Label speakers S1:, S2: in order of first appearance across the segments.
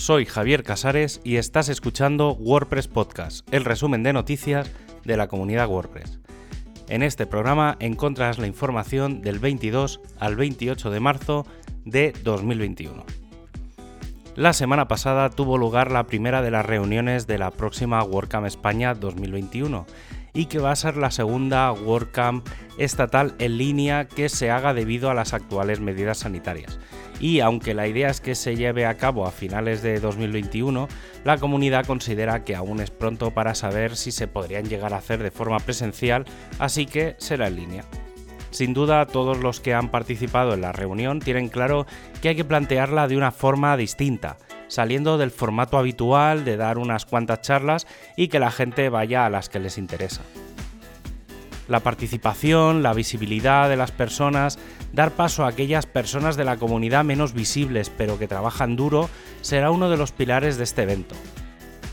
S1: soy Javier Casares y estás escuchando WordPress Podcast, el resumen de noticias de la comunidad WordPress. En este programa encontrarás la información del 22 al 28 de marzo de 2021. La semana pasada tuvo lugar la primera de las reuniones de la próxima WordCamp España 2021 y que va a ser la segunda WordCamp estatal en línea que se haga debido a las actuales medidas sanitarias. Y aunque la idea es que se lleve a cabo a finales de 2021, la comunidad considera que aún es pronto para saber si se podrían llegar a hacer de forma presencial, así que será en línea. Sin duda, todos los que han participado en la reunión tienen claro que hay que plantearla de una forma distinta, saliendo del formato habitual de dar unas cuantas charlas y que la gente vaya a las que les interesa. La participación, la visibilidad de las personas, dar paso a aquellas personas de la comunidad menos visibles pero que trabajan duro, será uno de los pilares de este evento.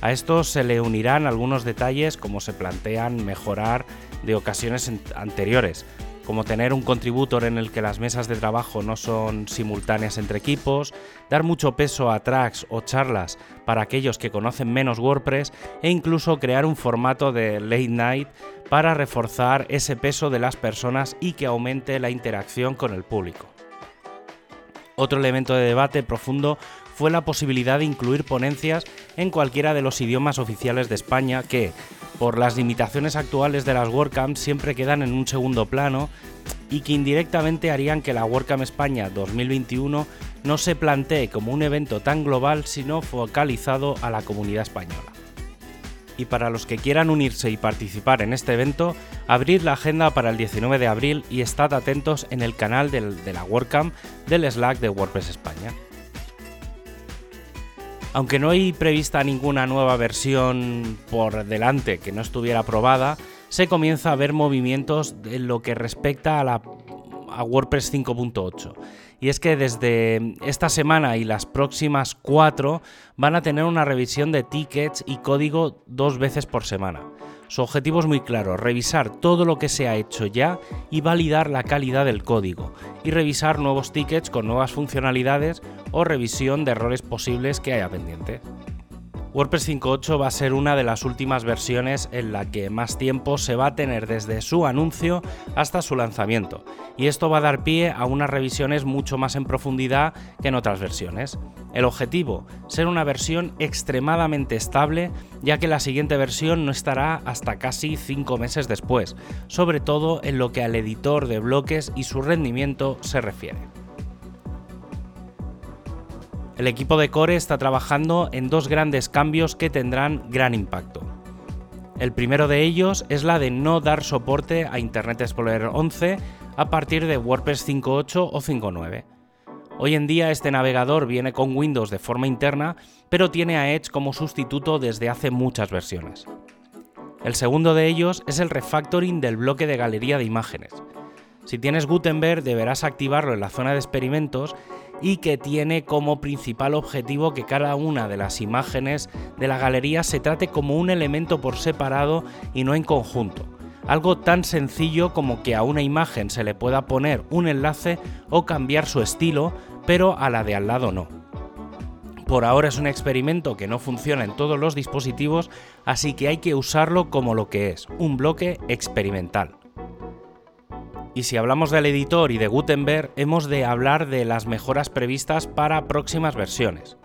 S1: A esto se le unirán algunos detalles como se plantean mejorar de ocasiones anteriores, como tener un contributor en el que las mesas de trabajo no son simultáneas entre equipos, dar mucho peso a tracks o charlas para aquellos que conocen menos WordPress e incluso crear un formato de late night para reforzar ese peso de las personas y que aumente la interacción con el público. Otro elemento de debate profundo fue la posibilidad de incluir ponencias en cualquiera de los idiomas oficiales de España que, por las limitaciones actuales de las WordCamps, siempre quedan en un segundo plano y que indirectamente harían que la WordCamp España 2021 no se plantee como un evento tan global, sino focalizado a la comunidad española. Y para los que quieran unirse y participar en este evento, abrid la agenda para el 19 de abril y estad atentos en el canal de la WordCamp del Slack de WordPress España. Aunque no hay prevista ninguna nueva versión por delante que no estuviera aprobada, se comienza a ver movimientos en lo que respecta a, la, WordPress 5.8. Y es que desde esta semana y las próximas cuatro van a tener una revisión de tickets y código dos veces por semana. Su objetivo es muy claro, revisar todo lo que se ha hecho ya y validar la calidad del código, y revisar nuevos tickets con nuevas funcionalidades o revisión de errores posibles que haya pendiente. WordPress 5.8 va a ser una de las últimas versiones en la que más tiempo se va a tener desde su anuncio hasta su lanzamiento, y esto va a dar pie a unas revisiones mucho más en profundidad que en otras versiones. El objetivo, ser una versión extremadamente estable, ya que la siguiente versión no estará hasta casi 5 meses después, sobre todo en lo que al editor de bloques y su rendimiento se refiere. El equipo de Core está trabajando en dos grandes cambios que tendrán gran impacto. El primero de ellos es la de no dar soporte a Internet Explorer 11 a partir de WordPress 5.8 o 5.9. Hoy en día este navegador viene con Windows de forma interna, pero tiene a Edge como sustituto desde hace muchas versiones. El segundo de ellos es el refactoring del bloque de galería de imágenes. Si tienes Gutenberg deberás activarlo en la zona de experimentos y que tiene como principal objetivo que cada una de las imágenes de la galería se trate como un elemento por separado y no en conjunto. Algo tan sencillo como que a una imagen se le pueda poner un enlace o cambiar su estilo, pero a la de al lado no. Por ahora es un experimento que no funciona en todos los dispositivos, así que hay que usarlo como lo que es, un bloque experimental. Y si hablamos del editor y de Gutenberg, hemos de hablar de las mejoras previstas para próximas versiones.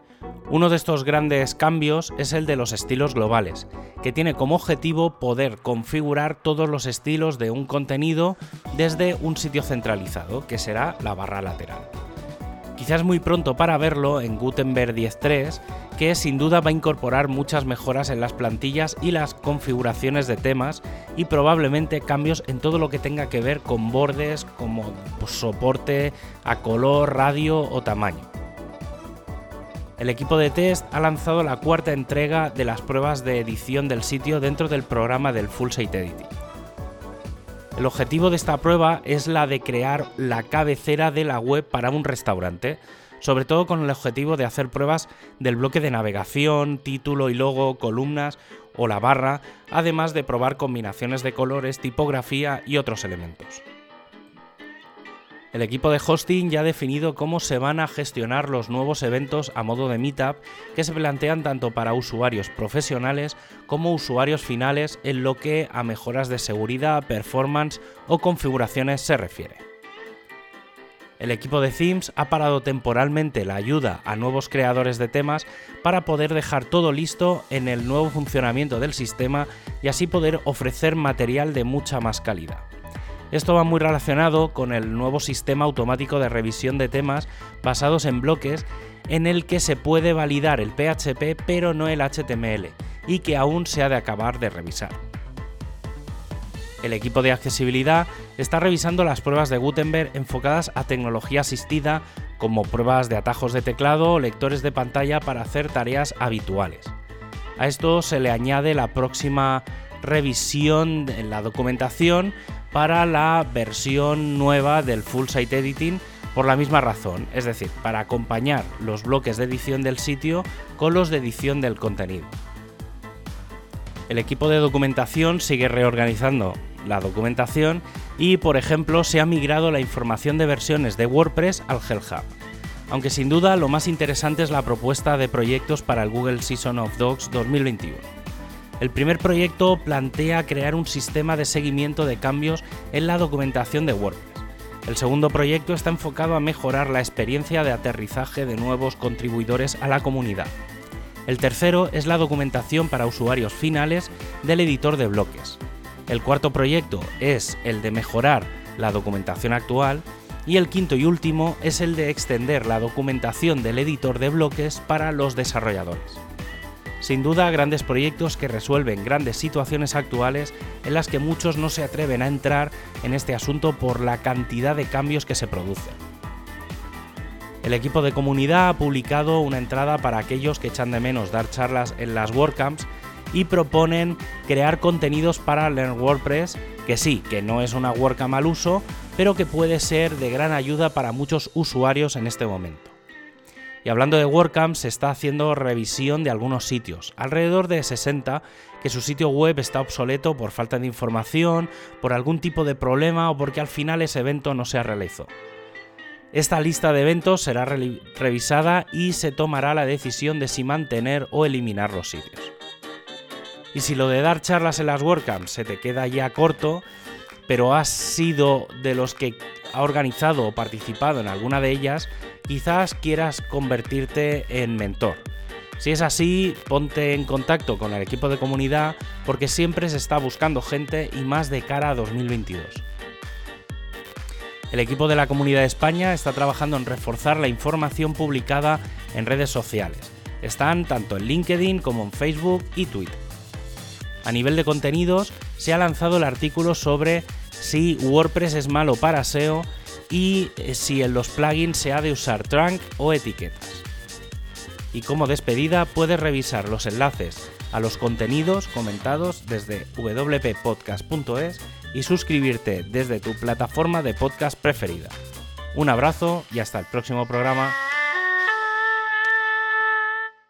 S1: Uno de estos grandes cambios es el de los estilos globales, que tiene como objetivo poder configurar todos los estilos de un contenido desde un sitio centralizado, que será la barra lateral. Quizás muy pronto para verlo en Gutenberg 10.3, que sin duda va a incorporar muchas mejoras en las plantillas y las configuraciones de temas y probablemente cambios en todo lo que tenga que ver con bordes como soporte a color, radio o tamaño. El equipo de test ha lanzado la cuarta entrega de las pruebas de edición del sitio dentro del programa del Full Site Editing. El objetivo de esta prueba es la de crear la cabecera de la web para un restaurante, sobre todo con el objetivo de hacer pruebas del bloque de navegación, título y logo, columnas o la barra, además de probar combinaciones de colores, tipografía y otros elementos. El equipo de hosting ya ha definido cómo se van a gestionar los nuevos eventos a modo de meetup que se plantean tanto para usuarios profesionales como usuarios finales en lo que a mejoras de seguridad, performance o configuraciones se refiere. El equipo de Themes ha parado temporalmente la ayuda a nuevos creadores de temas para poder dejar todo listo en el nuevo funcionamiento del sistema y así poder ofrecer material de mucha más calidad. Esto va muy relacionado con el nuevo sistema automático de revisión de temas basados en bloques en el que se puede validar el PHP pero no el HTML y que aún se ha de acabar de revisar. El equipo de accesibilidad está revisando las pruebas de Gutenberg enfocadas a tecnología asistida como pruebas de atajos de teclado o lectores de pantalla para hacer tareas habituales. A esto se le añade la próxima revisión en la documentación para la versión nueva del Full Site Editing por la misma razón, es decir, para acompañar los bloques de edición del sitio con los de edición del contenido. El equipo de documentación sigue reorganizando la documentación y, por ejemplo, se ha migrado la información de versiones de WordPress al Hell Hub. Aunque sin duda lo más interesante es la propuesta de proyectos para el Google Season of Dogs 2021. El primer proyecto plantea crear un sistema de seguimiento de cambios en la documentación de WordPress. El segundo proyecto está enfocado a mejorar la experiencia de aterrizaje de nuevos contribuidores a la comunidad. El tercero es la documentación para usuarios finales del editor de bloques. El cuarto proyecto es el de mejorar la documentación actual y el quinto y último es el de extender la documentación del editor de bloques para los desarrolladores. Sin duda, grandes proyectos que resuelven grandes situaciones actuales en las que muchos no se atreven a entrar en este asunto por la cantidad de cambios que se producen. El equipo de comunidad ha publicado una entrada para aquellos que echan de menos dar charlas en las WordCamps y proponen crear contenidos para Learn WordPress, que sí, que no es una WordCamp al uso, pero que puede ser de gran ayuda para muchos usuarios en este momento. Y hablando de WordCamp, se está haciendo revisión de algunos sitios, alrededor de 60, que su sitio web está obsoleto por falta de información, por algún tipo de problema o porque al final ese evento no se realizó. Esta lista de eventos será revisada y se tomará la decisión de si mantener o eliminar los sitios. Y si lo de dar charlas en las WordCamps se te queda ya corto, pero has sido de los que ha organizado o participado en alguna de ellas, quizás quieras convertirte en mentor. Si es así, ponte en contacto con el equipo de comunidad porque siempre se está buscando gente y más de cara a 2022. El equipo de la Comunidad de España está trabajando en reforzar la información publicada en redes sociales. Están tanto en LinkedIn como en Facebook y Twitter. A nivel de contenidos, se ha lanzado el artículo sobre si WordPress es malo para SEO y eh, si en los plugins se ha de usar trunk o etiquetas. Y como despedida puedes revisar los enlaces a los contenidos comentados desde wppodcast.es y suscribirte desde tu plataforma de podcast preferida. Un abrazo y hasta el próximo programa.